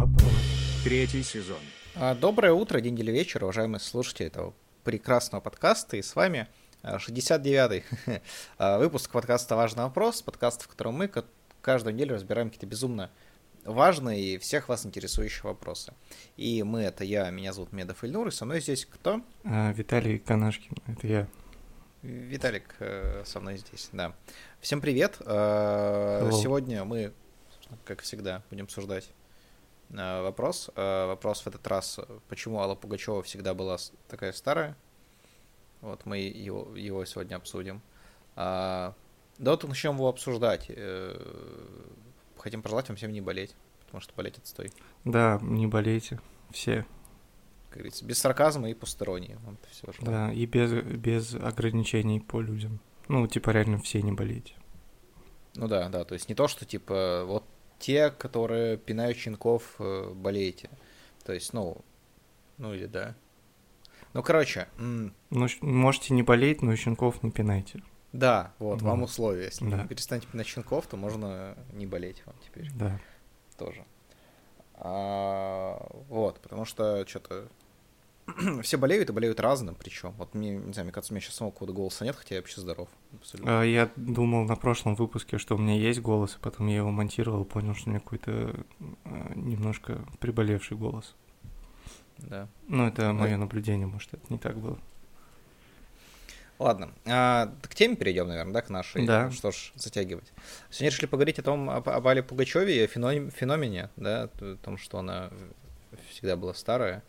вопрос. Третий сезон. А, Доброе утро, день или вечер, уважаемые слушатели этого прекрасного подкаста. И с вами а, 69-й а, выпуск подкаста «Важный вопрос», подкаст, в котором мы ка- каждую неделю разбираем какие-то безумно важные и всех вас интересующие вопросы. И мы, это я, меня зовут Медов Ильнур, и со мной здесь кто? А, Виталий Канашкин, это я. Виталик э, со мной здесь, да. Всем привет. Hello. Сегодня мы, как всегда, будем обсуждать вопрос. Э, Вопрос в этот раз, э, почему Алла Пугачева всегда была такая старая. Вот мы его, его сегодня обсудим. А, Да вот начнем его обсуждать. Э, Хотим пожелать вам всем не болеть, потому что болеть отстой. Да, не болейте, все. Как говорится, без сарказма и посторонние. Всего. Да, и без, без ограничений по людям. Ну, типа, реально все не болейте. Ну да, да, то есть не то, что типа вот те, которые пинают щенков, э, болеете. То есть, ну, ну или да. Ну, короче, м, Ну, можете не болеть, но щенков не пинайте. да, вот, вам Ну, условия. Если да. вы перестанете пинать щенков, то можно не болеть вам теперь Да. тоже. А, вот, потому что что-то все болеют и болеют разным причем. Вот мне, не знаю, мне кажется, у меня сейчас самого какого-то голоса нет, хотя я вообще здоров. Абсолютно. А, Я думал на прошлом выпуске, что у меня есть голос, и потом я его монтировал, понял, что у меня какой-то а, немножко приболевший голос. Да. Ну, это мое наблюдение, может, это не так было. Ладно, а, к теме перейдем, наверное, да, к нашей. Да. Что ж, затягивать. Сегодня решили поговорить о том, об, об Пугачеве и о феноме- феномене, да, о том, что она всегда была старая.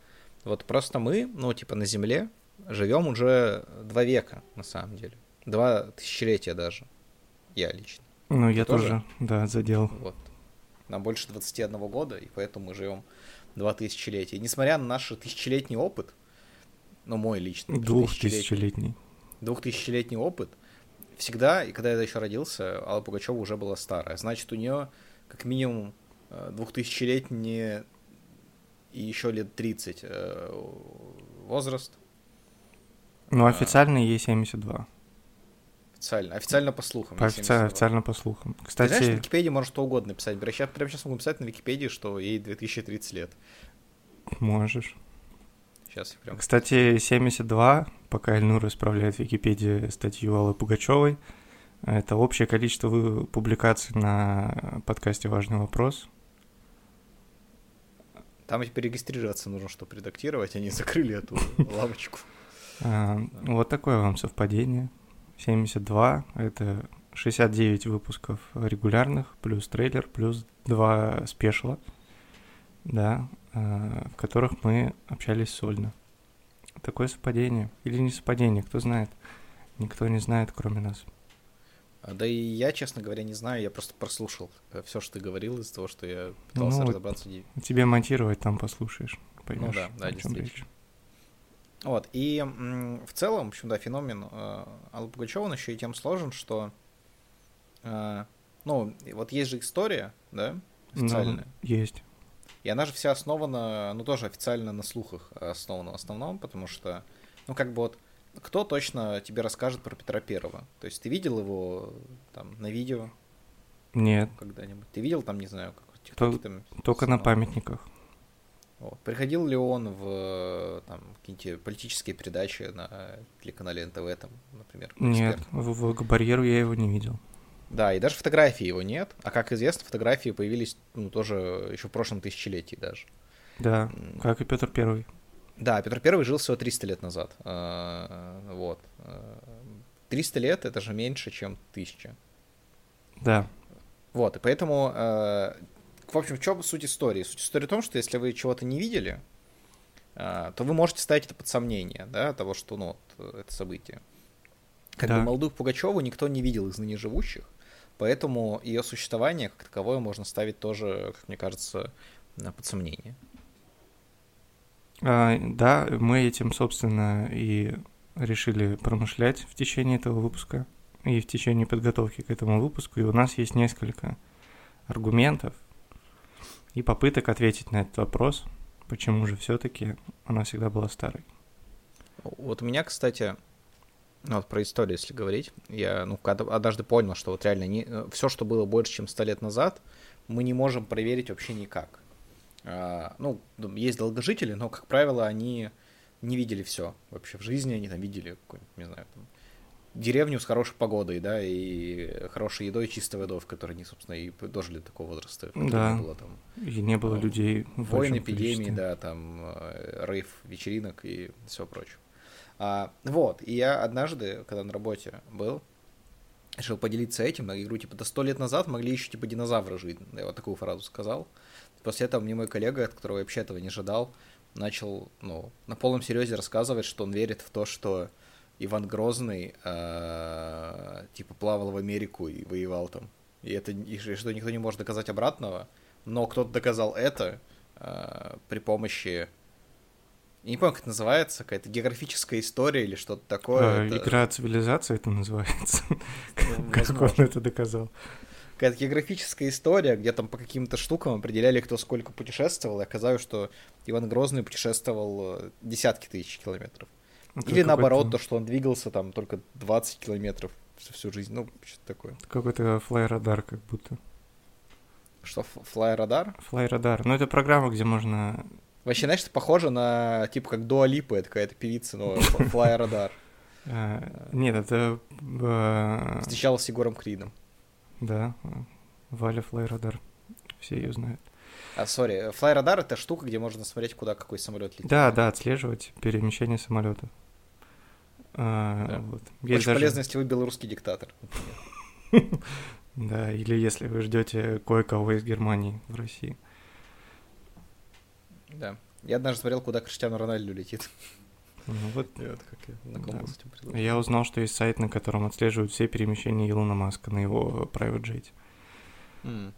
Вот просто мы, ну, типа, на Земле живем уже два века, на самом деле. Два тысячелетия даже. Я лично. Ну, я тоже? тоже, да, задел. Вот. Нам больше 21 года, и поэтому мы живем два тысячелетия. И несмотря на наш тысячелетний опыт, ну, мой личный, Двухтысячелетний. двухтысячелетний опыт, всегда, и когда я еще родился, Алла Пугачева уже была старая. Значит, у нее как минимум э, двухтысячелетний и еще лет 30 э, возраст. Ну, А. официально ей 72. Официально, официально по слухам. По офици- 72. официально по слухам. Ты знаешь, на Кстати, Википедии можно что угодно написать. Прямо сейчас, прямо сейчас могу написать на Википедии, что ей 2030 лет. можешь. Сейчас я прям... Кстати, 72, пока Эльнур исправляет в Википедии статью Аллы Пугачевой, это общее количество публикаций на подкасте «Важный вопрос». Там теперь регистрироваться нужно, чтобы редактировать, они закрыли эту лавочку. А, Вот такое вам совпадение. 72 — это 69 выпусков регулярных, плюс трейлер, плюс два спешла, да, а, в которых мы общались сольно. Такое совпадение. Или не совпадение, кто знает. Никто не знает, кроме нас. А, Да и я, честно говоря, не знаю, я просто прослушал все, что ты говорил из того, что я пытался Ну, разобраться. в ди- Тебе монтировать там послушаешь, поймешь. Ну да, да, о действительно. речь. Вот, и в целом, в общем, да, феномен э, Аллы Пугачевой, он еще и тем сложен, что, э, ну, вот есть же история, да, Ну, официальная, есть. и она же вся основана, ну, тоже официально на слухах основана в основном, потому что, ну, как бы вот, кто точно тебе расскажет про Петра Первого? То есть ты видел его там на видео Нет, когда-нибудь? Ты видел там, не знаю, как в То- ТикТоке там? только на снимал? памятниках. Вот. Приходил ли он в там, какие-нибудь политические передачи на телеканале НТВ, там, например? Нет, в, в барьеру я его не видел. Да, и даже фотографии его нет. А как известно, фотографии появились ну, тоже еще в прошлом тысячелетии даже. Да, как и Петр Первый. Да, Петр Первый жил всего 300 лет назад. А, Вот. А, 300 лет — это же меньше, чем 1000. Да, Вот, и поэтому, э, в общем, в чем суть истории? Суть истории в том, что если вы чего-то не видели, э, то вы можете ставить это под сомнение, да, того, что, ну, это событие. Как Да. бы молодую Пугачеву никто не видел из ныне живущих, поэтому ее существование как таковое можно ставить тоже, как мне кажется, под сомнение. А, да, мы этим, собственно, и решили промышлять в течение этого выпуска и в течение подготовки к этому выпуску. И у нас есть несколько аргументов и попыток ответить на этот вопрос, почему же все-таки она всегда была старой. Вот у меня, кстати, ну, вот про историю, если говорить, я, ну, однажды понял, что вот реально не, все, что было больше, чем сто лет назад, мы не можем проверить вообще никак. А, ну, есть долгожители, но, как правило, они не видели все вообще в жизни, они там видели какую-нибудь, не знаю, там, деревню с хорошей погодой, да, и хорошей едой, чистой водой, в которой они, собственно, и дожили до такого возраста. Да. Не было там И не было Ну, людей войн, эпидемии, да, там э, рейв, вечеринок и все прочее. А, вот, и я однажды, когда на работе был, решил поделиться этим, я говорю, типа, до сто лет назад могли еще, типа, динозавры жить. Я вот такую фразу сказал. После этого мне мой коллега, от которого я вообще этого не ожидал, начал, ну, на полном серьезе рассказывать, что он верит в то, что Иван Грозный, э, типа, плавал в Америку и воевал там. И это, и что никто не может доказать обратного, но кто-то доказал это э, при помощи я не помню, как это называется, какая-то географическая история или что-то такое. А, это- Игра цивилизации это называется. Ну, Как он это доказал? Какая-то географическая история, где там по каким-то штукам определяли, кто сколько путешествовал, и оказалось, что Иван Грозный путешествовал э, десятки тысяч километров. Это Или наоборот, то, что он двигался там только 20 километров всю, всю жизнь. Ну, что-то такое. Какой-то флай-радар как будто. Что, флай-радар? Флай-радар. Ну, это программа, где можно... Вообще, знаешь, это похоже на, типа, как Дуа Липа, это какая-то певица, но флай-радар. а, Нет, это... а, Встречалась с Егором Кридом. Да, Валя флай-радар. Все ее знают. А, сори, флай-радар — это штука, где можно смотреть, куда какой самолет летит. Да, да, отслеживать перемещение самолета. А, Да. вот. Очень Есть даже- полезно, если вы белорусский диктатор. Да, или если вы ждете кое-кого из Германии в России. Да. Я однажды смотрел, куда Криштиану Рональду летит. Ну, вот я Да. я узнал, что есть сайт, на котором отслеживают все перемещения Илона Маска на его private jet. М,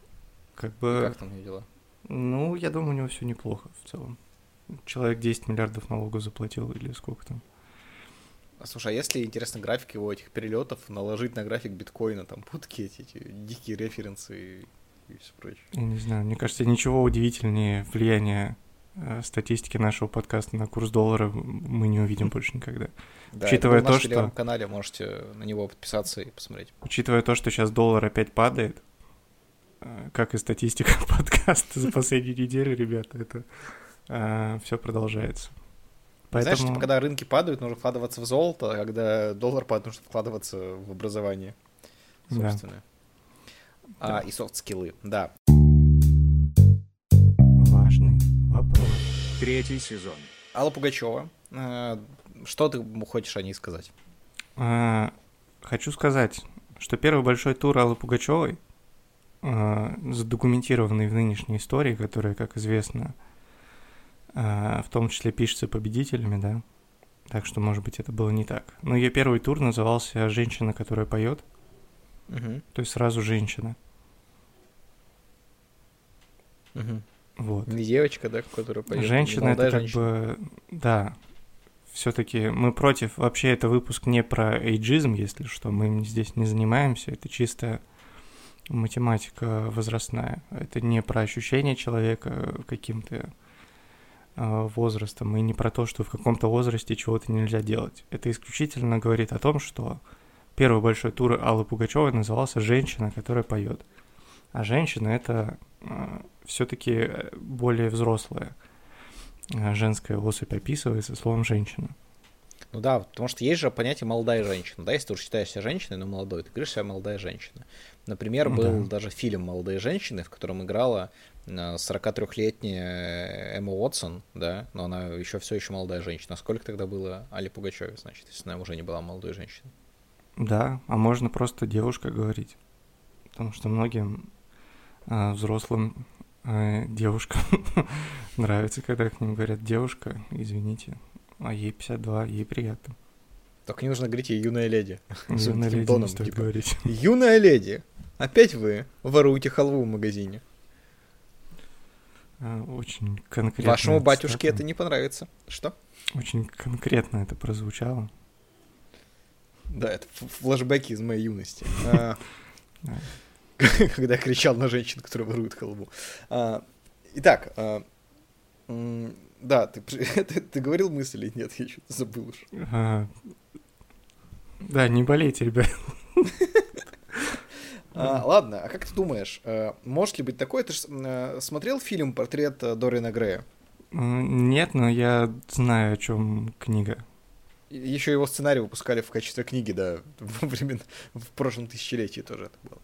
Как бы, Как там дела? ну, я думаю, у него все неплохо в целом. Человек 10 миллиардов налогов заплатил или сколько там. А, Слушай, а если, интересно, график его этих перелетов наложить на график биткоина, там будут какие-то эти дикие референсы и, и все прочее? Я не знаю, мне кажется, ничего удивительнее влияния э, статистики нашего подкаста на курс доллара мы не увидим больше никогда. Да, Учитывая ну, на то, что- телеграм-канале можете на него подписаться и посмотреть. Учитывая то, что сейчас доллар опять падает, э, как и статистика подкаста за последнюю неделю, ребята, это все продолжается. Знаешь, Поэтому типа, когда рынки падают, нужно вкладываться в золото, а когда доллар падает, нужно вкладываться в образование Да. собственное. А, и софт-скиллы, да. Третий сезон. Алла Пугачева, э, что ты хочешь о ней сказать? А, Хочу сказать, что первый большой тур Аллы Пугачевой, а, задокументированный в нынешней истории, которая, как известно, в том числе пишется победителями, да, так что, может быть, это было не так. Но ее первый тур назывался «Женщина, которая поет», то есть сразу женщина. Вот. Не девочка, да, которая поет. не Женщина это как женщина. бы, да, все-таки мы против, вообще это выпуск не про эйджизм, если что, мы здесь не занимаемся, это чисто математика возрастная, это не про ощущение человека каким-то э, возрастом и не про то, что в каком-то возрасте чего-то нельзя делать. Это исключительно говорит о том, что первый большой тур Аллы Пугачевой назывался «Женщина, которая поет». А женщина — это все-таки более взрослая э, женская особь описывается словом «женщина». Ну да, потому что есть же понятие молодая женщина. Да, если ты уже считаешь себя женщиной, но молодой, ты говоришь себя молодая женщина. Например, Ну был да. даже фильм «Молодые женщины», в котором играла э, 43-летняя Эмма Уотсон, да, но она еще все еще молодая женщина. А сколько тогда было Али Пугачеве, значит, если она уже не была молодой женщиной? Да, а можно просто девушка говорить. Потому что многим э, взрослым э, девушкам нравится, когда к ним говорят девушка, извините, а ей 52, ей приятно. Только не нужно говорить ей юная леди. Юная леди тоном, не стоит типа, говорить. Юная леди, опять вы воруете халву в магазине. А, Очень конкретно. Вашему это батюшке это не понравится. Что? Очень конкретно это прозвучало. Да, это флешбеки из моей юности. Да. Когда кричал на женщин, которые воруют халву. А, Итак, а, да, ты, ты, ты говорил мысль или нет? Я что-то забыл уж. А, Да, не болейте, ребят. А, ладно, а как ты думаешь, э, может ли быть такое? Ты же э, смотрел фильм «Портрет Дориана Грея»? Нет, но я знаю, о чем книга. Еще его сценарий выпускали в качестве книги, да, во времен, в прошлом тысячелетии тоже это было.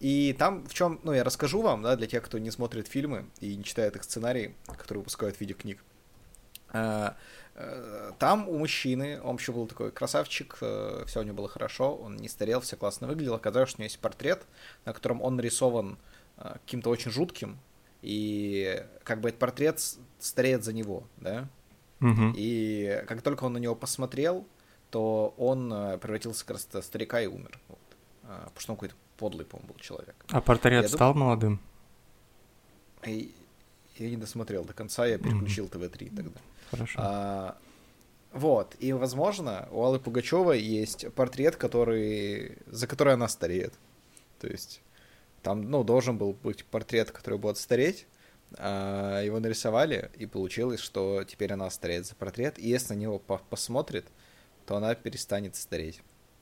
И там в чем, ну, я расскажу вам, да, для тех, кто не смотрит фильмы и не читает их сценарии, которые выпускают в виде книг. А, э, там у мужчины, он еще был такой красавчик, э, все у него было хорошо, он не старел, все классно выглядел. Оказалось, что у него есть портрет, на котором он нарисован э, каким-то очень жутким, и как бы этот портрет стареет за него, да. Угу. И как только он на него посмотрел, то он превратился как раз в старика и умер. Вот. А, потому что он какой-то подлый, по-моему, был человек. А портрет Я стал думаю- молодым? И я не досмотрел до конца, я переключил ТВ-3 тогда. Хорошо. А, вот, и, возможно, у Аллы Пугачевой есть портрет, который, за который она стареет. То есть там, ну, должен был быть портрет, который будет стареть, а его нарисовали, и получилось, что теперь она стареет за портрет, и если на него по- посмотрит, то она перестанет стареть.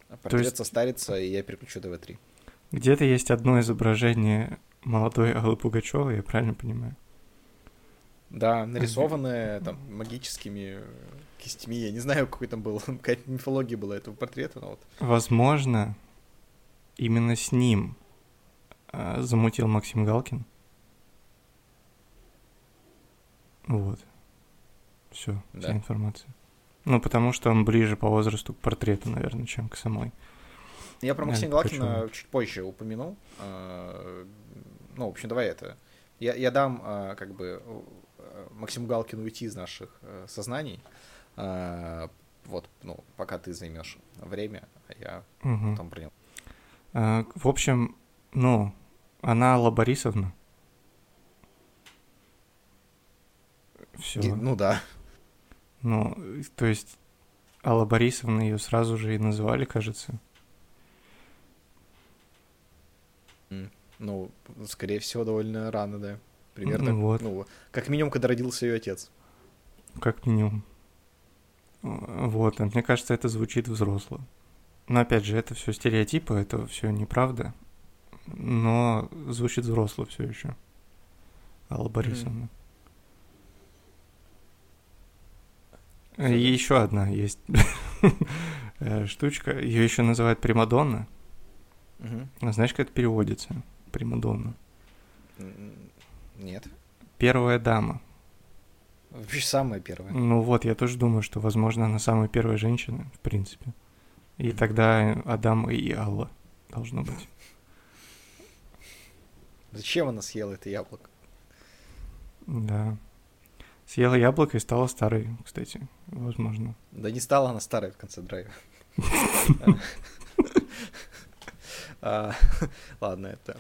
А портрет есть- состарится, и я переключу ТВ-3. Где-то есть одно изображение молодой Аллы Пугачевой, я правильно понимаю? Да, нарисованное там магическими кистями, я не знаю, какой там был, какая-то мифология была этого портрета, но вот. Возможно, именно с ним а, замутил Максим Галкин. Вот. Все, вся Да. информация. Ну, потому что он ближе по возрасту к портрету, наверное, чем к самой. Я про Да, Максима Галкина чуть позже упомянул. А, Ну, в общем, давай это. Я, я дам, а, как бы, Максиму Галкину уйти из наших э, сознаний. А, Вот, ну, пока ты займешь время, а я Мгм. потом. А, в общем, ну, она Алла Борисовна. Все. Ну да. Ну, то есть Алла Борисовна ее сразу же и называли, кажется. Ну, скорее всего, довольно рано, да. Примерно. Ну вот. Ну, как минимум, когда родился ее отец. Как минимум. Вот, а мне кажется, это звучит взросло. Но опять же, это все стереотипы, это все неправда. Но звучит взросло все еще. Алла Борисовна. И еще одна есть штучка. Ее еще называют Примадонна. А знаешь, как это переводится? Примадонна. Нет. Первая дама. Вообще самая первая. Ну вот, я тоже думаю, что, возможно, она самая первая женщина, в принципе. И Мгм. тогда Адам и Алла должно быть. Зачем она съела это яблоко? Да. Съела яблоко и стала старой, кстати, возможно. Да не стала она старой в конце драйва. А, Ладно, это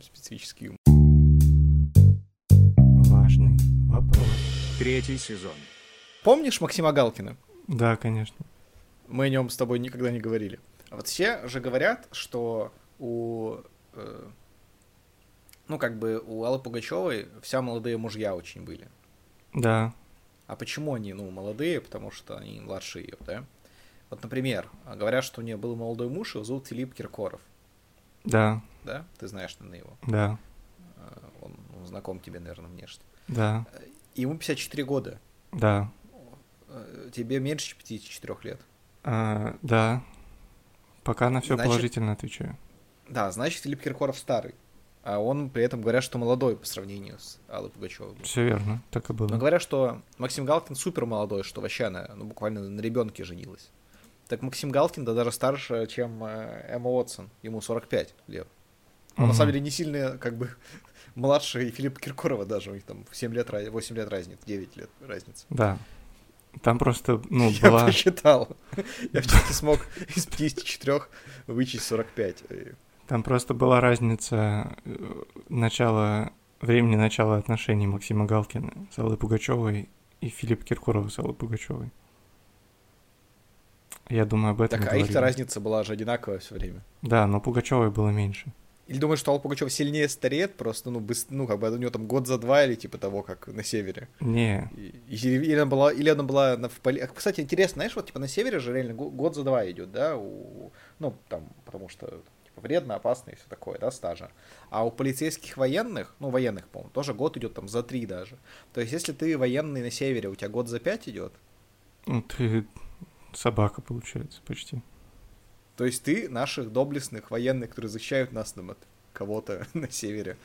специфический юмор. Важный вопрос. Третий сезон. Помнишь Максима Галкина? Да, конечно. Мы о нем с тобой никогда не говорили. А вот все же говорят, что у... э, Ну, как бы у Аллы Пугачевой вся молодые мужья очень были. Да. А почему они, ну, молодые? Потому что они младше ее, да? Вот, например, говорят, что у нее был молодой муж, его зовут Филипп Киркоров, Да, да? Ты знаешь, наверное, его. да, Э, Он ну, знаком тебе, наверное, внешне. да, Ему 54 года. да. Э, Тебе меньше чем 54 лет. А, да. Пока на все Значит- положительно отвечаю. Да, значит, Филипп Киркоров старый. А он при этом говорят, что молодой по сравнению с Аллой Пугачевой. Все верно, так и Но было. говорят, что Максим Галкин супер молодой, что вообще она ну, буквально на ребенке женилась. Так Максим Галкин, да даже старше, чем э, Эмма Уотсон. Ему 45 лет. Он на Мгм. самом деле не сильно, как бы, младше и Филиппа Киркорова даже. У них там 7 лет, раз- 8 лет разница, 9 лет разница. Да. Там просто, ну, Я была... посчитал. Я все-таки смог из 54 вычесть 45. И Там просто была разница э, начала, времени начала отношений Максима Галкина с Аллой Пугачевой и Филиппа Киркорова с Аллой Пугачевой. Я думаю, об этом Так, а их-то разница была же одинаковая все время. Да, но Пугачевой было меньше. Или думаешь, что Алла Пугачева сильнее стареет, просто, ну, быс- ну, как бы у нее там год за два или типа того, как на севере. Не, И- Или, она была, или она была на, в поли... а, Кстати, интересно, знаешь, вот типа на севере же реально го- год за два идет, да, у... ну, там, потому что типа, вредно, опасно и все такое, да, стажа. А у полицейских военных, ну, военных, по-моему, тоже год идет там за три даже. То есть, если ты военный на севере, у тебя год за пять идет. Ну, ты собака, получается, почти. То есть ты наших доблестных военных, которые защищают нас там, от кого-то на севере,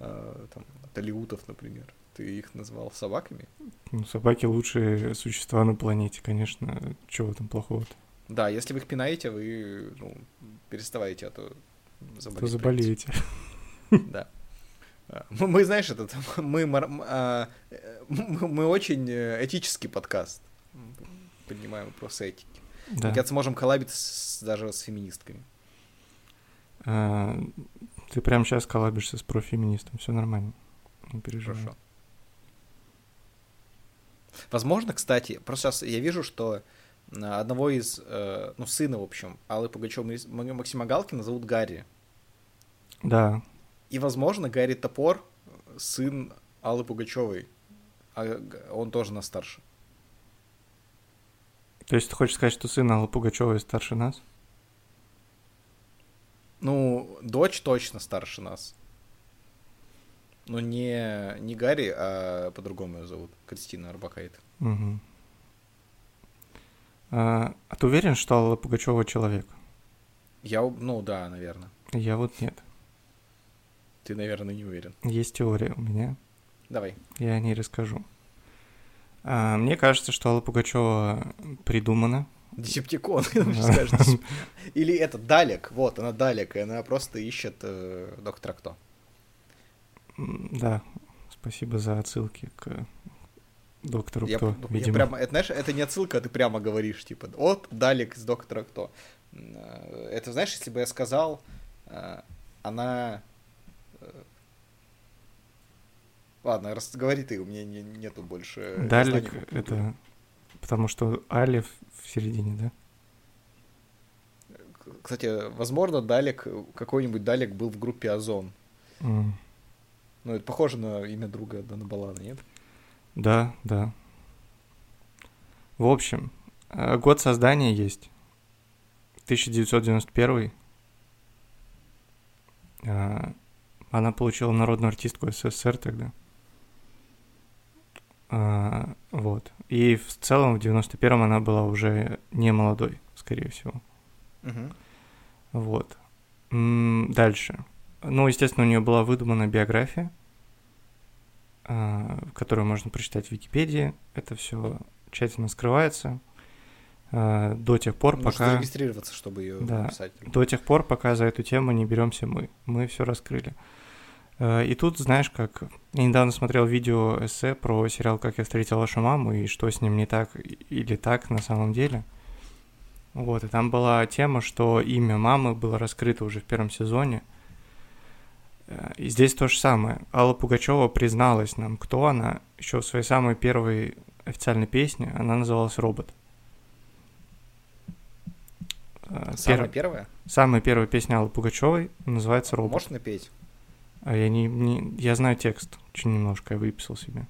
э, там, от алиутов, например, ты их назвал собаками? Ну, собаки лучшие существа на планете, конечно. Чего там плохого-то? Да, если вы их пинаете, вы ну, переставайте, а то заболеете. То заболеете. Да. А, мы, мы, знаешь, этот, мы, а, мы, мы очень э, этический подкаст. Поднимаем вопросы этики. Да. Мне кажется, можем коллабиться с, даже с феминистками. А, ты прямо сейчас коллабишься с профеминистом, все нормально. Не переживай. Хорошо. Возможно, кстати, просто сейчас я вижу, что одного из, э, ну, сына, в общем, Аллы Пугачева, Максима Галкина зовут Гарри. Да. И, возможно, Гарри Топор сын Аллы Пугачевой, а он тоже на старше. То есть ты хочешь сказать, что сын Аллы Пугачевой старше нас? Ну, дочь точно старше нас. Но не, не Гарри, а по-другому ее зовут. Кристина Арбакайт. Угу. А, а ты уверен, что Алла Пугачева человек? Я, ну да, наверное. Я вот нет. Ты, наверное, не уверен. Есть теория у меня. Давай. Я о ней расскажу. А, мне кажется, что Алла Пугачева придумана. Десептикон, Или это Далек, вот, она Далек, и она просто ищет э, доктора Кто. Да, спасибо за отсылки к доктору я, Кто, я видимо. прямо, это, знаешь, это не отсылка, а ты прямо говоришь, типа, от Далек из доктора Кто. Э, это, знаешь, если бы я сказал, э, она... Ладно, раз, говори ты, у меня не, нету больше... Далек — это потому что Алиф в середине, да? Кстати, возможно, Далек, какой-нибудь Далек был в группе Озон. Mm. Ну, это похоже на имя друга Дона Балана, нет? Да, да. В общем, э, год создания есть. 1991. Э, она получила народную артистку СССР тогда. Э, вот. И в целом в 91-м она была уже не молодой, скорее всего. Угу. Вот. Дальше. Ну, естественно, у нее была выдумана биография, а, которую можно прочитать в Википедии. Это все тщательно скрывается а, до тех пор, Нужно пока... зарегистрироваться, чтобы ее да, написать. До тех пор, пока за эту тему не беремся мы. Мы все раскрыли. А, и тут, знаешь, как... Я недавно смотрел видео эссе про сериал «Как я встретил вашу маму» и что с ним не так или так на самом деле. Вот, и там была тема, что имя мамы было раскрыто уже в первом сезоне – Э, и здесь то же самое. Алла Пугачева призналась нам, кто она, еще в своей самой первой официальной песне. Она называлась «Робот». Э, самая Пер... первая? Самая первая песня Аллы Пугачевой называется «Робот». Можешь напеть? А я не, не... Я знаю текст, очень немножко, я выписал себе.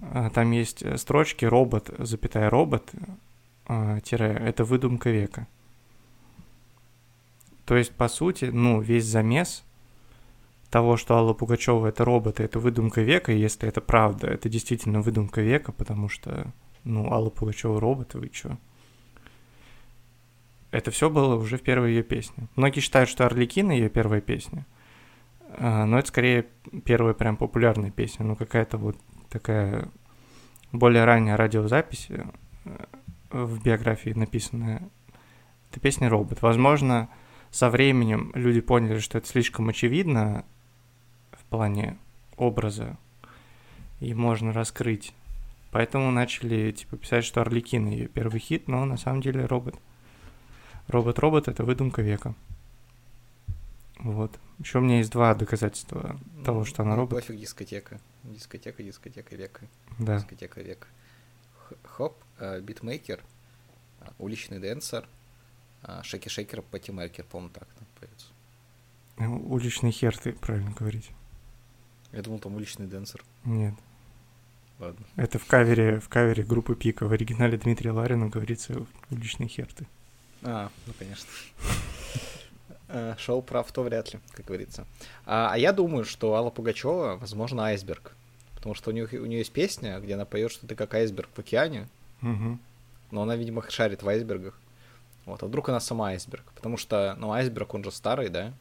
А, там есть э, строчки «Робот, запятая робот», тире, это выдумка века. То есть, по сути, ну, весь замес того, что Алла Пугачева это роботы, это выдумка века, и если это правда, это действительно выдумка века, потому что, ну, Алла Пугачева роботы, вы чё? Это все было уже в первой ее песне. Многие считают, что Орликина ее первая песня, а, но это скорее первая прям популярная песня, ну какая-то вот такая более ранняя радиозапись э, в биографии написанная. Это песня «Робот». Возможно, со временем люди поняли, что это слишком очевидно, плане образа и можно раскрыть. Поэтому начали типа писать, что Орликин ее первый хит, но на самом деле робот. Робот-робот это выдумка века. Вот. Еще у меня есть два доказательства ну, того, что она робот. Пофиг дискотека. Дискотека, дискотека века. Да. Дискотека века. Хоп, э, битмейкер, э, уличный дэнсер, э, shaky shaker, party maker, по-моему, так там поется. Уличный хер, ты правильно говорить. Я думал, там уличный дэнсер. Нет. Ладно. Это в кавере, в кавере группы Пика. В оригинале Дмитрия Ларина говорится уличный хер ты. А, ну конечно. Э, Шоу прав, то вряд ли, как говорится. А, а я думаю, что Алла Пугачева, возможно, айсберг. Потому что у нее, у нее есть песня, где она поет, что ты как айсберг в океане. Мгм. Но она, видимо, шарит в айсбергах. Вот, а вдруг она сама айсберг? Потому что, ну, айсберг, он же старый, да?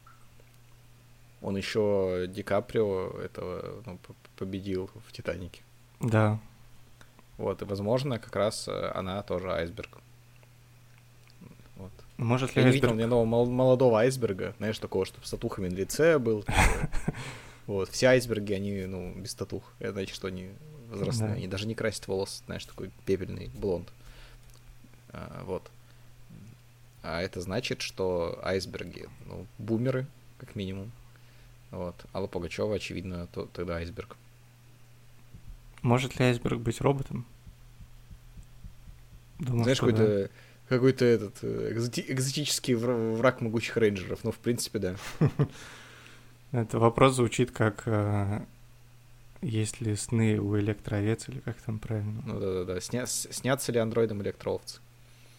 Он еще Ди Каприо этого ну, победил в Титанике. Да. Вот, и, возможно, как раз э, она тоже айсберг. Может ли Я не видел айсберг... ни одного мол- молодого айсберга, знаешь, такого, чтобы с татухами на лице был. Вот, все айсберги, они, ну, без татух. Это значит, что они возрастные. Да. Они даже не красят волос, знаешь, такой пепельный блонд. А, вот. А это значит, что айсберги, ну, бумеры, как минимум. Вот. Алла Пугачева, очевидно, то, тогда айсберг. Может ли айсберг быть роботом? Думаю, Знаешь, что да. Какой-то этот э, экзоти- экзотический вра- враг могучих рейнджеров. Ну, в принципе, да. Это вопрос звучит как э, есть ли сны у электроовец или как там правильно? Ну да, да, да. Сня- с- снятся ли андроидом электроовцы?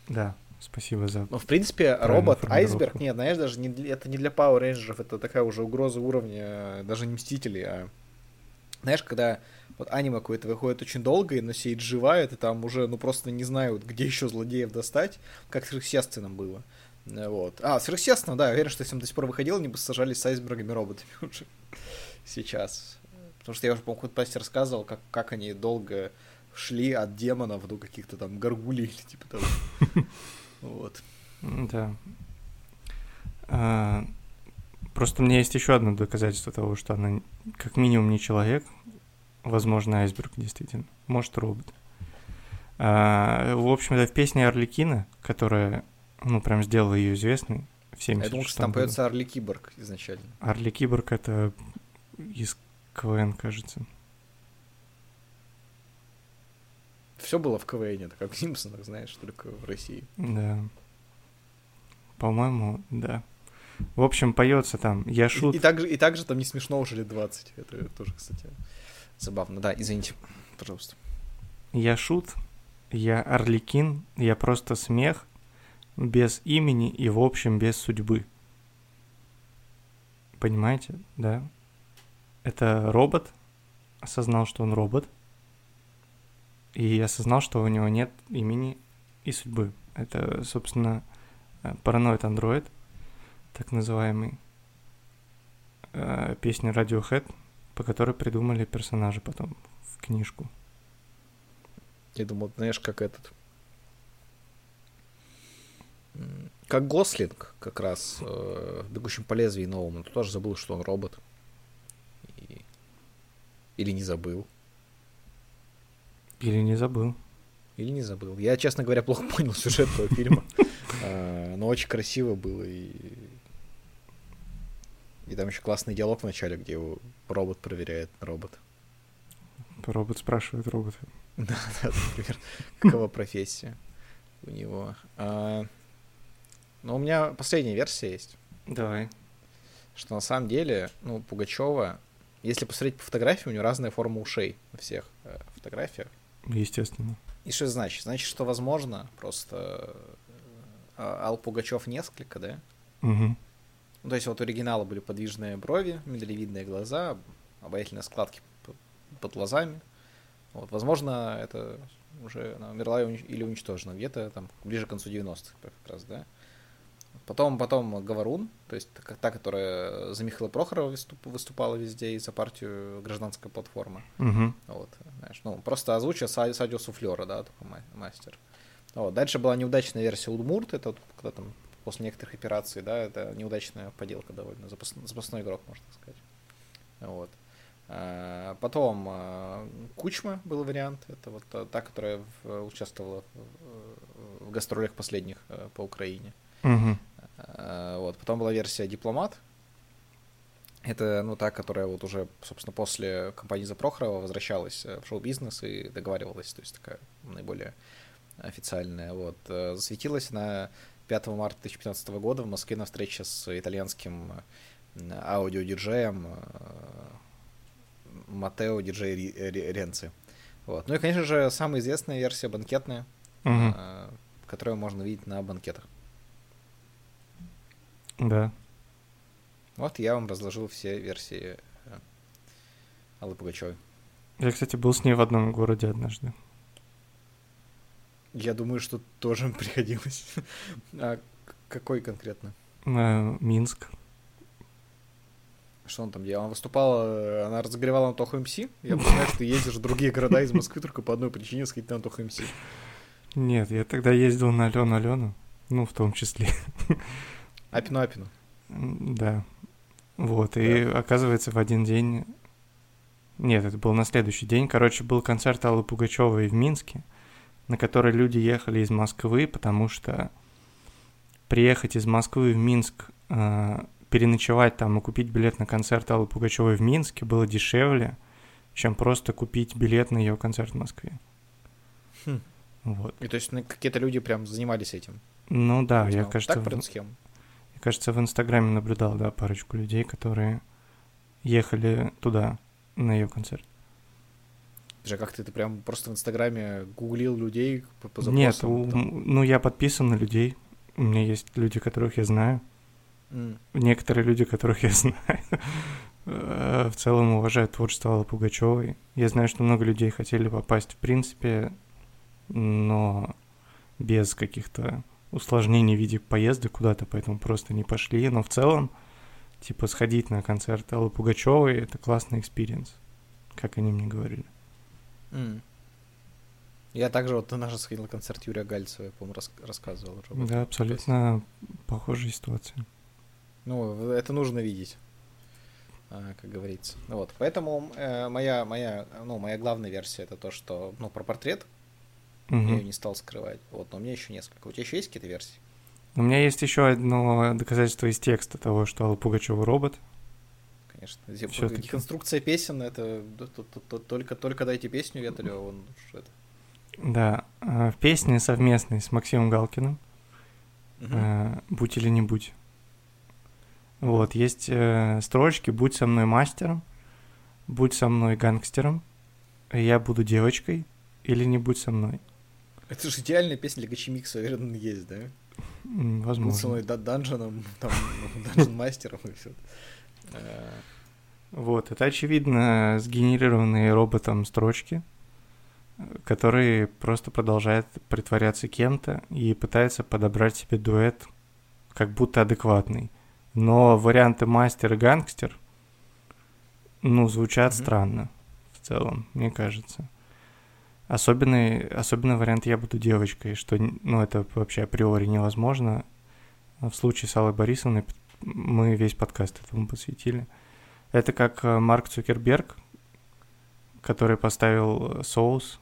Да, спасибо за... Ну, в принципе, Правильную робот формулировку. айсберг, нет, знаешь, даже не это не для Power Рейнджеров, это такая уже угроза уровня, э, даже не Мстителей, а знаешь, когда вот аниме какое-то выходит очень долго, и на сидит живая, ты там уже, ну, просто не знают, где еще злодеев достать, как в сверхъестественном было. Э, Вот. А, сверхъестественно, да, я уверен, что если он до сих пор выходил, они бы сажались с айсбергами роботами уже сейчас. Потому что я уже, по-моему, подкасте рассказывал, как, как они долго шли от демонов до каких-то там горгулей или типа того. Вот. Да. А, Просто у меня есть еще одно доказательство того, что она как минимум не человек, возможно, айсберг, действительно, может, робот. А, В общем-то, в песне Орликина, которая, ну, прям сделала ее известной в Я думал, 76 что там поется Орли Киборг изначально. Арли Киборг — это из КВН, кажется. Все было в КВН, это как в Симпсонах, знаешь, только в России. Да. По-моему, да. В общем, поется там «Я И, шут». и, также, и также там не смешно уже лет 20. Это тоже, кстати, забавно. Да, извините, пожалуйста. Я шут, я Орликин, я просто смех, без имени и, в общем, без судьбы. Понимаете, да? Это робот, осознал, что он робот, и осознал, что у него нет имени и судьбы. Это, собственно, э, параноид андроид, так называемый, э, песня Radiohead, по которой придумали персонажа потом в книжку. Я думал, знаешь, как этот... Как Гослинг как раз э, в «Бегущем по лезвию» новом. Он тоже забыл, что он робот. И- Или не забыл. Или не забыл. Или не забыл. Я, честно говоря, плохо понял сюжет этого фильма. А, Но очень красиво было. И и там еще классный диалог в начале, где его робот проверяет робот. Робот спрашивает робота. Да, да, например, какова профессия у него. А, Но у меня последняя версия есть, Давай. что на самом деле, ну, Пугачева, если посмотреть по фотографии, у нее разная форма ушей на всех э, фотографиях. Естественно. И что это значит? Значит, что возможно, просто э, Ал Пугачев несколько, да? Угу. Ну, то есть вот у оригинала были подвижные брови, миндалевидные глаза, обаятельные складки под глазами. Вот, возможно, это уже она умерла или уничтожена где-то там ближе к концу 90-х как раз, да. Потом, потом Говорун, то есть та, которая за Михаила Прохорова выступ- выступала везде и за партию «Гражданская платформа». Угу. Вот, знаешь, ну, просто озвучил Са- Садио Суфлера, да, такой ма- мастер. Вот, дальше была неудачная версия Удмурт, это вот когда там после некоторых операций, да, это неудачная поделка довольно, запас- запасной игрок, можно сказать. Вот. А, Потом а, Кучма был вариант, это вот та- та, которая в- участвовала в, в гастролях последних э, по Украине. Угу. А, Вот. Потом была версия Дипломат. Это, ну, та, которая вот уже, собственно, после компании за Прохорова возвращалась э, в шоу-бизнес и договаривалась, то есть такая наиболее официальная. Вот. Э, Засветилась она 5 марта 2015 года в Москве на встрече с итальянским аудиодиджеем э, Матео Диджей Ренци. Вот. Ну и, конечно же, самая известная версия банкетная, Угу. которую можно видеть на банкетах. Да. Вот я вам разложил все версии э, Аллы Пугачевой. Я, кстати, был с ней в одном городе однажды. Я думаю, что тоже приходилось. А какой конкретно? Минск. Что он там делал? Она выступала, она разогревала Антоху МС? Я понимаю, что ты ездишь в другие города из Москвы только по одной причине сходить на Антоху МС. Нет, я тогда ездил на Алену Алену, ну, в том числе. Апину Апину. Да. Вот, и оказывается, в один день... Нет, это был на следующий день. Короче, был концерт Аллы Пугачевой в Минске, на который люди ехали из Москвы, потому что приехать из Москвы в Минск, э, переночевать там и купить билет на концерт Аллы Пугачевой в Минске было дешевле, чем просто купить билет на ее концерт в Москве. Хм. Вот. И то есть ну, какие-то люди прям занимались этим. Ну да, я, Узнал. кажется, Так в- схему. я, кажется, в Инстаграме наблюдал, да, парочку людей, которые ехали туда на ее концерт. Же как ты, ты прям просто в Инстаграме гуглил людей по, по Нет, запросам? у- там? ну я подписан на людей. У меня есть люди, которых я знаю. М. Некоторые люди, которых я знаю, э, в целом уважают творчество Аллы Пугачевой. Я знаю, что много людей хотели попасть в принципе, но без каких-то усложнений в виде поездок куда-то, поэтому просто не пошли. Но в целом, типа, сходить на концерт Аллы Пугачевой — это классный experience, как они мне говорили. М. Я также вот на наш сходил на концерт Юрия Гальцева, я, по-моему, рас- рассказывал уже. Да, абсолютно похожая ситуация. Ну, это нужно видеть, а, как говорится. Вот, поэтому э, моя, моя, ну, моя главная версия это то, что, ну, про портрет я Мгм. ее не стал скрывать. Вот, но у меня еще несколько. У тебя еще есть какие-то версии? У меня есть еще одно доказательство из текста того, что Алла Пугачева робот. Конечно. Всё-таки. Деконструкция песен это только только дайте песню Ветрю, он это. Да, э, в песне совместной с Максимом Галкиным э, «Будь или не будь». Вот, есть э, строчки «Будь со мной мастером», «Будь со мной гангстером», «Я буду девочкой» или «Не будь со мной». Это же идеальная песня для Гачимикса, уверен, есть, да? М, Был со Возможно. мной да- данженом, там, данжен мастером и все. Вот, это, очевидно, сгенерированные роботом строчки, э, которые просто продолжают притворяться кем-то и пытаются подобрать себе дуэт как будто адекватный. Но варианты мастер и гангстер, ну, звучат Мгм. странно в целом, мне кажется. Особенный, особенно вариант «я буду девочкой», что, ну, это вообще априори невозможно. В случае с Аллой Борисовной мы весь подкаст этому посвятили. Это как э, Марк Цукерберг, который поставил э, соус,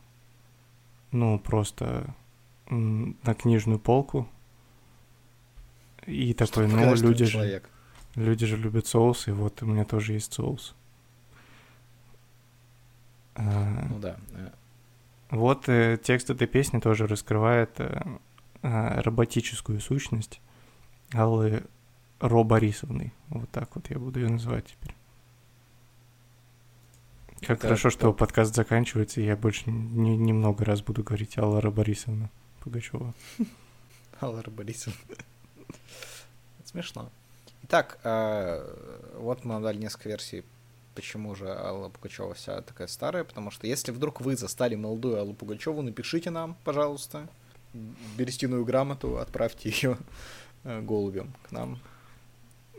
ну, просто на книжную полку. И такой, ну, что люди же, человек. люди же любят соус, и вот у меня тоже есть соус. А, Ну да. э, Вот э, текст этой песни тоже раскрывает э, э, роботическую сущность Аллы Ро Борисовны. Вот так вот я буду ее называть теперь. Как Это хорошо, что топ. подкаст заканчивается, и я больше не, не много раз буду говорить Алла Ро Борисовна Пугачева. Алла Борисовна. Смешно. Итак, э, вот мы дали несколько версий, почему же Алла Пугачева вся такая старая, потому что если вдруг вы застали молодую Аллу Пугачеву, напишите нам, пожалуйста, берестяную грамоту, отправьте ее голубем к нам.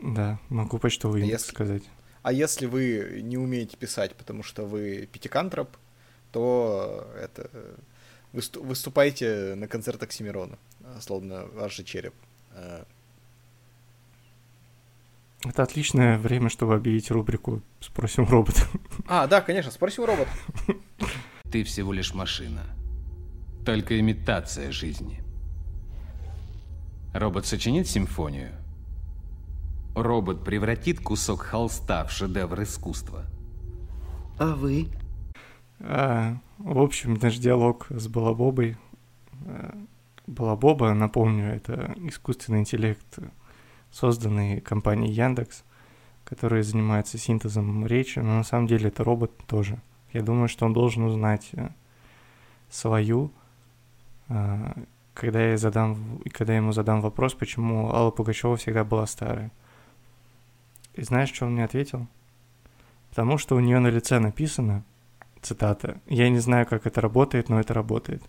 Да, могу почтовый А индекс если- сказать. А если вы не умеете писать, потому что вы пятикантроп, то это э, высту- выступайте на концертах Оксимирона, э, словно ваш же череп. Э, Это отличное время, чтобы объявить рубрику «Спросим робота». А, да, конечно, спросим робот. Ты всего лишь машина. Только имитация жизни. Робот сочинит симфонию. Робот превратит кусок холста в шедевр искусства. А вы? А, в общем, наш диалог с Балабобой. а, Балабоба, напомню, это искусственный интеллект, созданный компанией Яндекс, который занимается синтезом речи, но на самом деле это робот тоже. Я думаю, что он должен узнать э, свою, а, когда я, задам, когда я ему задам вопрос, почему Алла Пугачева всегда была старая. И знаешь, что он мне ответил? Потому что у нее на лице написано, цитата, «Я не знаю, как это работает, но это работает».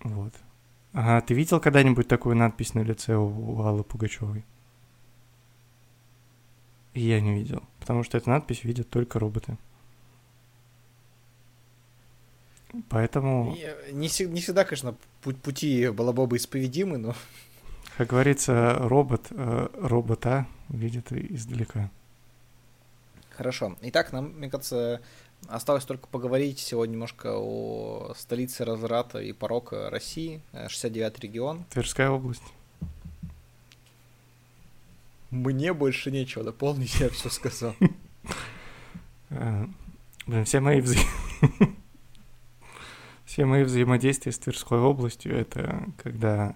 Вот. А ты видел когда-нибудь такую надпись на лице у, у Аллы Пугачевой? Я не видел, потому что эту надпись видят только роботы. Поэтому... Не, не, не всегда, конечно, пути Балабоба исповедимы, но... Как говорится, робот э, робота видит издалека. Хорошо. Итак, нам, мне кажется, осталось только поговорить сегодня немножко о столице разврата и порока России, 69-й регион. Тверская область. Мне больше нечего дополнить, я все сказал. Э, блин, все мои все мои взаимодействия с Тверской областью это когда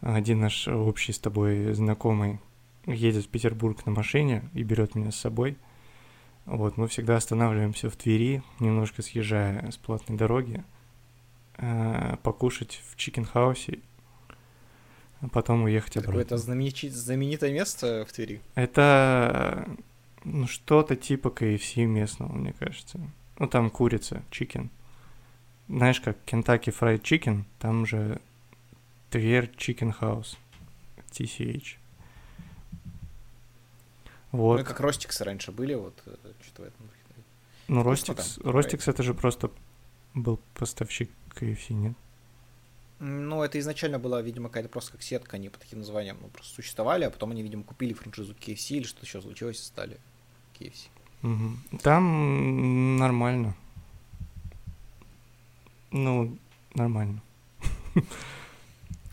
один наш общий с тобой знакомый едет в Петербург на машине и берет меня с собой. Вот, мы всегда останавливаемся в Твери, немножко съезжая с платной дороги, э, покушать в Chicken House е а потом уехать обратно. Какое-то знаменит... знаменитое место в Твери? Это ну, что-то типа KFC местного, мне кажется. Ну, там курица, chicken. Знаешь, как Kentucky Fried Chicken, там же Тверь Chicken House, TCH. Вот. Ну, как Ростиксы раньше были, вот э, что-то в этом Ну, Ростикс, Ростикс это же просто был поставщик KFC, нет? Ну, это изначально была, видимо, какая-то просто как сетка, они по таким названиям ну, просто существовали, а потом они, видимо, купили франшизу KFC или что-то еще случилось и стали KFC. Угу. Там нормально. Ну, нормально.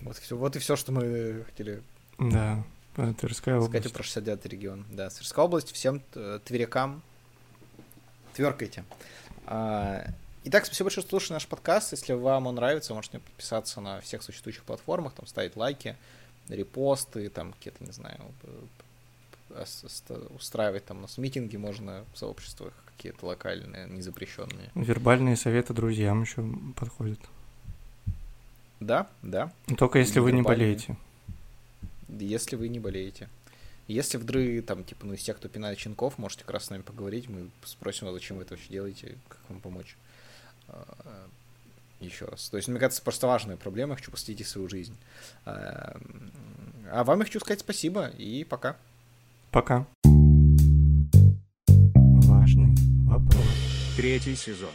Вот, все, вот и все, что мы хотели да, Тверская область. сказать про 69 регион. Да, Тверская область, всем э, тверякам тверкайте. А, Итак, спасибо большое, что слушали наш подкаст. Если вам он нравится, можете подписаться на всех существующих платформах, там ставить лайки, репосты, там какие-то, не знаю, устраивать там у нас митинги можно в сообществах какие-то локальные, незапрещенные. Вербальные советы друзьям еще подходят. Да, да. Только если вы не болеете. Если вы не болеете. Если вдруг, там, типа, ну, из тех, кто пинает щенков, можете как раз с нами поговорить, мы спросим, а зачем вы это вообще делаете, как вам помочь. А, еще раз. То есть, мне кажется, просто важная проблема, я хочу посвятить свою жизнь. А, а вам я хочу сказать спасибо и пока. Пока. Важный вопрос. Третий сезон.